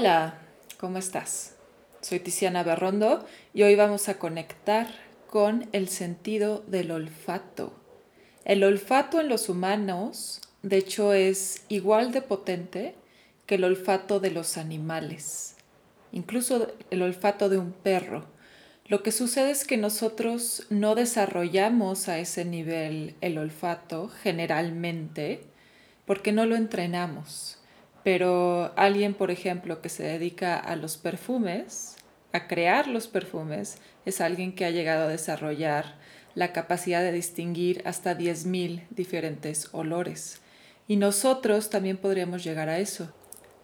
Hola, ¿cómo estás? Soy Tiziana Berrondo y hoy vamos a conectar con el sentido del olfato. El olfato en los humanos, de hecho, es igual de potente que el olfato de los animales, incluso el olfato de un perro. Lo que sucede es que nosotros no desarrollamos a ese nivel el olfato generalmente porque no lo entrenamos. Pero alguien, por ejemplo, que se dedica a los perfumes, a crear los perfumes, es alguien que ha llegado a desarrollar la capacidad de distinguir hasta 10.000 diferentes olores. Y nosotros también podríamos llegar a eso.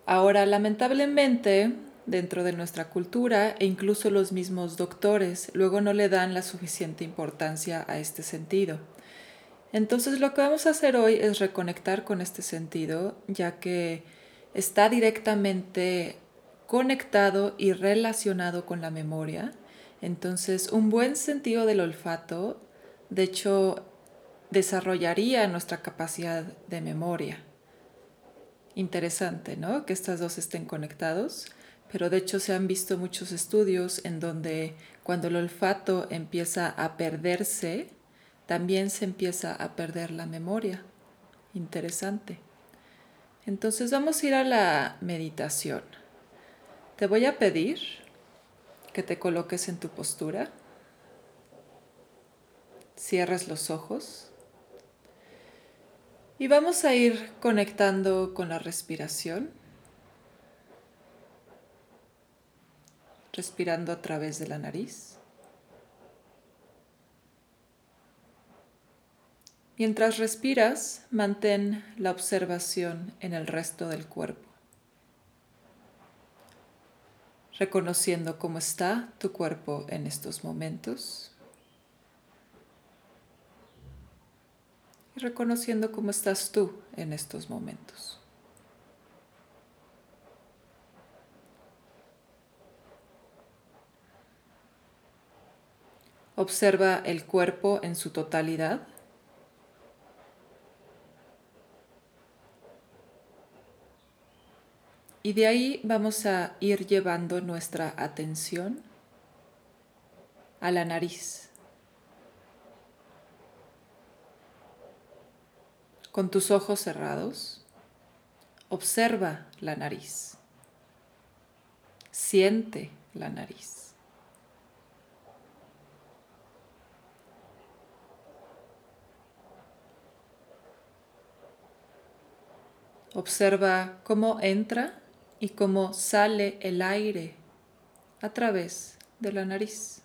Ahora, lamentablemente, dentro de nuestra cultura e incluso los mismos doctores luego no le dan la suficiente importancia a este sentido. Entonces lo que vamos a hacer hoy es reconectar con este sentido, ya que está directamente conectado y relacionado con la memoria. Entonces, un buen sentido del olfato, de hecho, desarrollaría nuestra capacidad de memoria. Interesante, ¿no? Que estas dos estén conectados, pero de hecho se han visto muchos estudios en donde cuando el olfato empieza a perderse, también se empieza a perder la memoria. Interesante. Entonces vamos a ir a la meditación. Te voy a pedir que te coloques en tu postura. Cierres los ojos. Y vamos a ir conectando con la respiración. Respirando a través de la nariz. Mientras respiras, mantén la observación en el resto del cuerpo, reconociendo cómo está tu cuerpo en estos momentos y reconociendo cómo estás tú en estos momentos. Observa el cuerpo en su totalidad Y de ahí vamos a ir llevando nuestra atención a la nariz. Con tus ojos cerrados, observa la nariz. Siente la nariz. Observa cómo entra y cómo sale el aire a través de la nariz.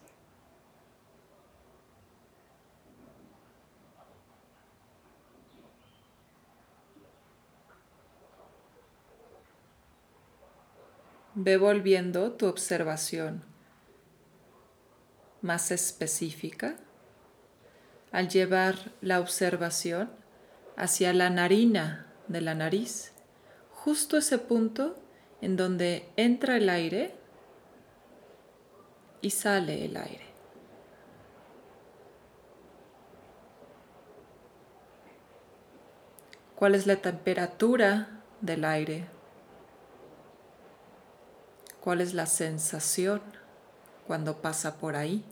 Ve volviendo tu observación más específica al llevar la observación hacia la narina de la nariz, justo ese punto en donde entra el aire y sale el aire. ¿Cuál es la temperatura del aire? ¿Cuál es la sensación cuando pasa por ahí?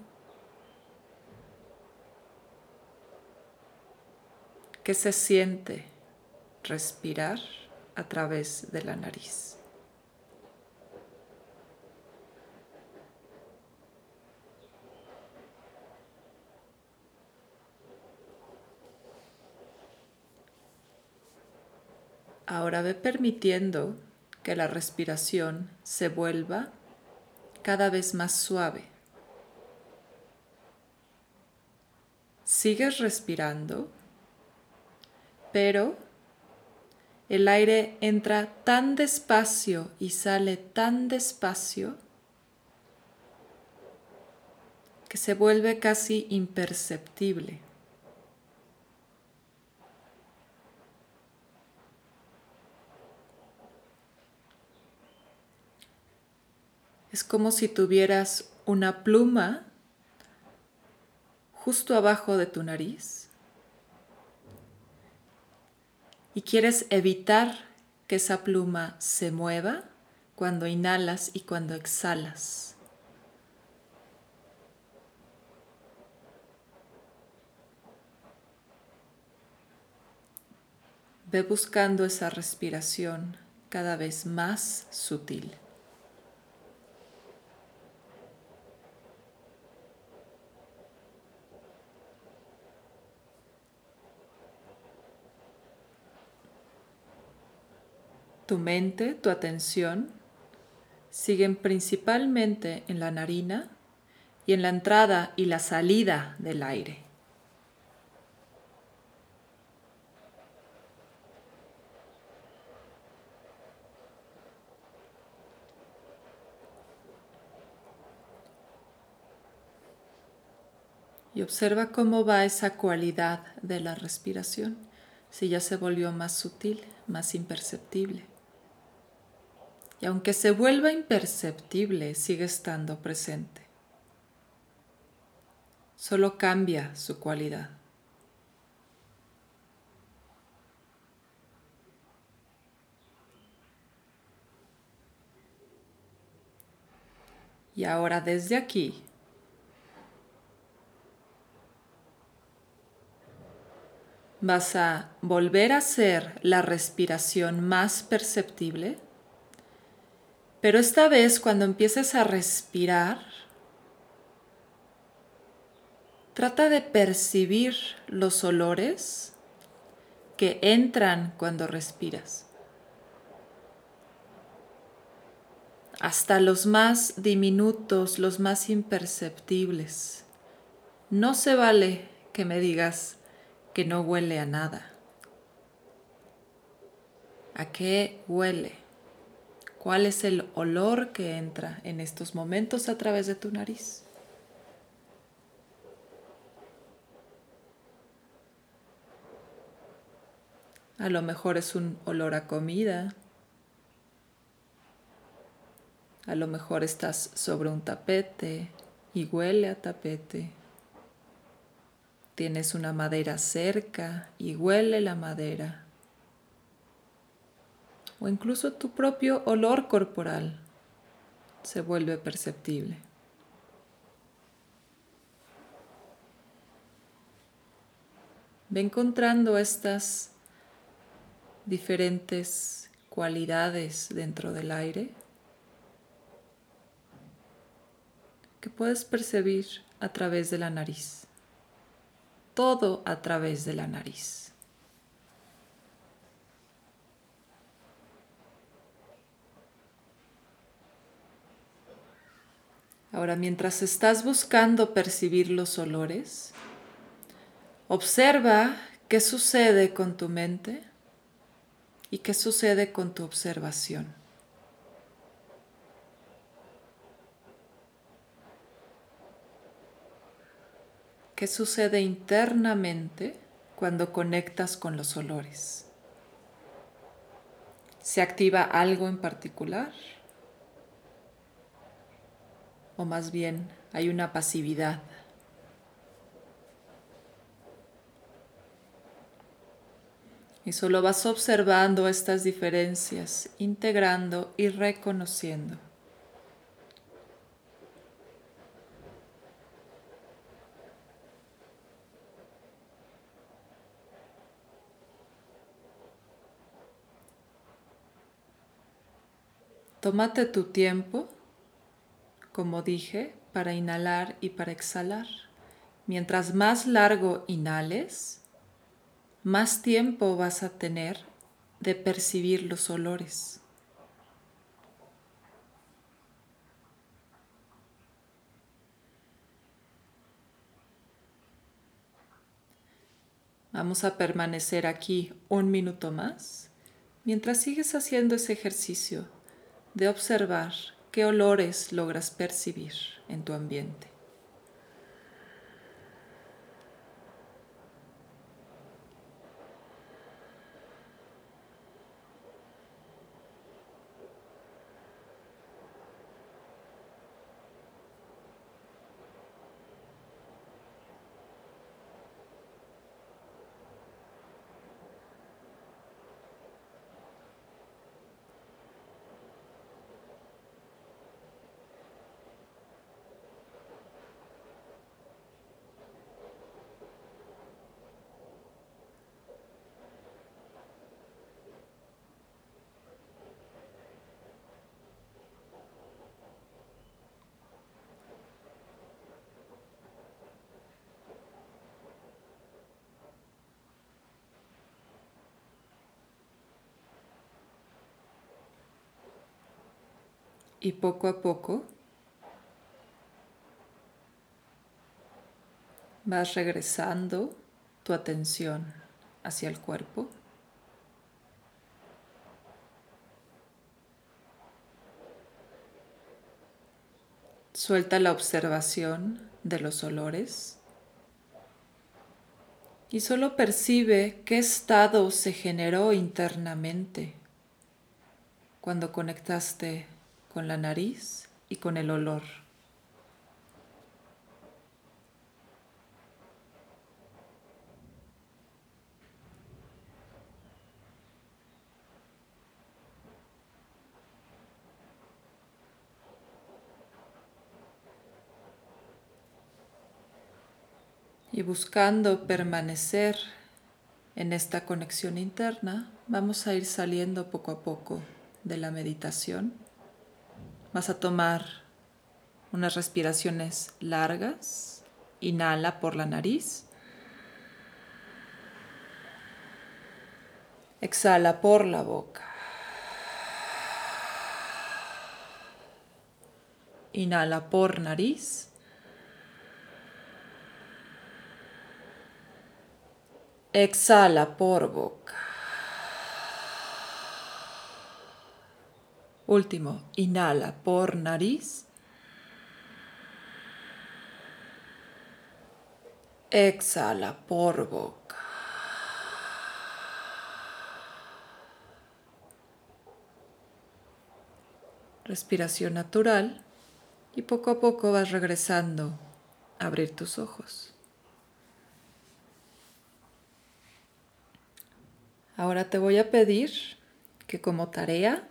¿Qué se siente respirar a través de la nariz? Ahora ve permitiendo que la respiración se vuelva cada vez más suave. Sigues respirando, pero el aire entra tan despacio y sale tan despacio que se vuelve casi imperceptible. Es como si tuvieras una pluma justo abajo de tu nariz y quieres evitar que esa pluma se mueva cuando inhalas y cuando exhalas. Ve buscando esa respiración cada vez más sutil. Tu mente, tu atención siguen principalmente en la narina y en la entrada y la salida del aire. Y observa cómo va esa cualidad de la respiración, si ya se volvió más sutil, más imperceptible y aunque se vuelva imperceptible, sigue estando presente. Solo cambia su cualidad. Y ahora desde aquí, vas a volver a hacer la respiración más perceptible pero esta vez cuando empieces a respirar, trata de percibir los olores que entran cuando respiras. Hasta los más diminutos, los más imperceptibles. No se vale que me digas que no huele a nada. ¿A qué huele? ¿Cuál es el olor que entra en estos momentos a través de tu nariz? A lo mejor es un olor a comida. A lo mejor estás sobre un tapete y huele a tapete. Tienes una madera cerca y huele la madera o incluso tu propio olor corporal se vuelve perceptible. Ve encontrando estas diferentes cualidades dentro del aire que puedes percibir a través de la nariz. Todo a través de la nariz. Ahora, mientras estás buscando percibir los olores, observa qué sucede con tu mente y qué sucede con tu observación. ¿Qué sucede internamente cuando conectas con los olores? ¿Se activa algo en particular? O más bien hay una pasividad. Y solo vas observando estas diferencias, integrando y reconociendo. Tómate tu tiempo como dije, para inhalar y para exhalar. Mientras más largo inhales, más tiempo vas a tener de percibir los olores. Vamos a permanecer aquí un minuto más mientras sigues haciendo ese ejercicio de observar ¿Qué olores logras percibir en tu ambiente? Y poco a poco vas regresando tu atención hacia el cuerpo. Suelta la observación de los olores y solo percibe qué estado se generó internamente cuando conectaste con la nariz y con el olor. Y buscando permanecer en esta conexión interna, vamos a ir saliendo poco a poco de la meditación. Vas a tomar unas respiraciones largas. Inhala por la nariz. Exhala por la boca. Inhala por nariz. Exhala por boca. Último, inhala por nariz. Exhala por boca. Respiración natural y poco a poco vas regresando a abrir tus ojos. Ahora te voy a pedir que como tarea,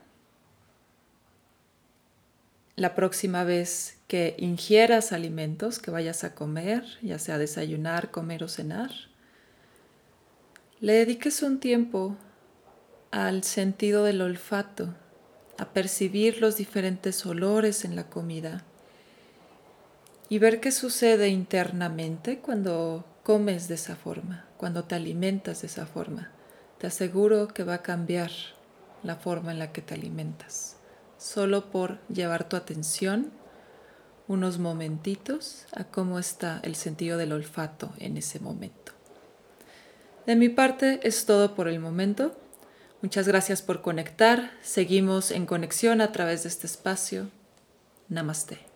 la próxima vez que ingieras alimentos, que vayas a comer, ya sea desayunar, comer o cenar, le dediques un tiempo al sentido del olfato, a percibir los diferentes olores en la comida y ver qué sucede internamente cuando comes de esa forma, cuando te alimentas de esa forma. Te aseguro que va a cambiar la forma en la que te alimentas, solo por llevar tu atención unos momentitos a cómo está el sentido del olfato en ese momento. De mi parte es todo por el momento. Muchas gracias por conectar. Seguimos en conexión a través de este espacio. Namaste.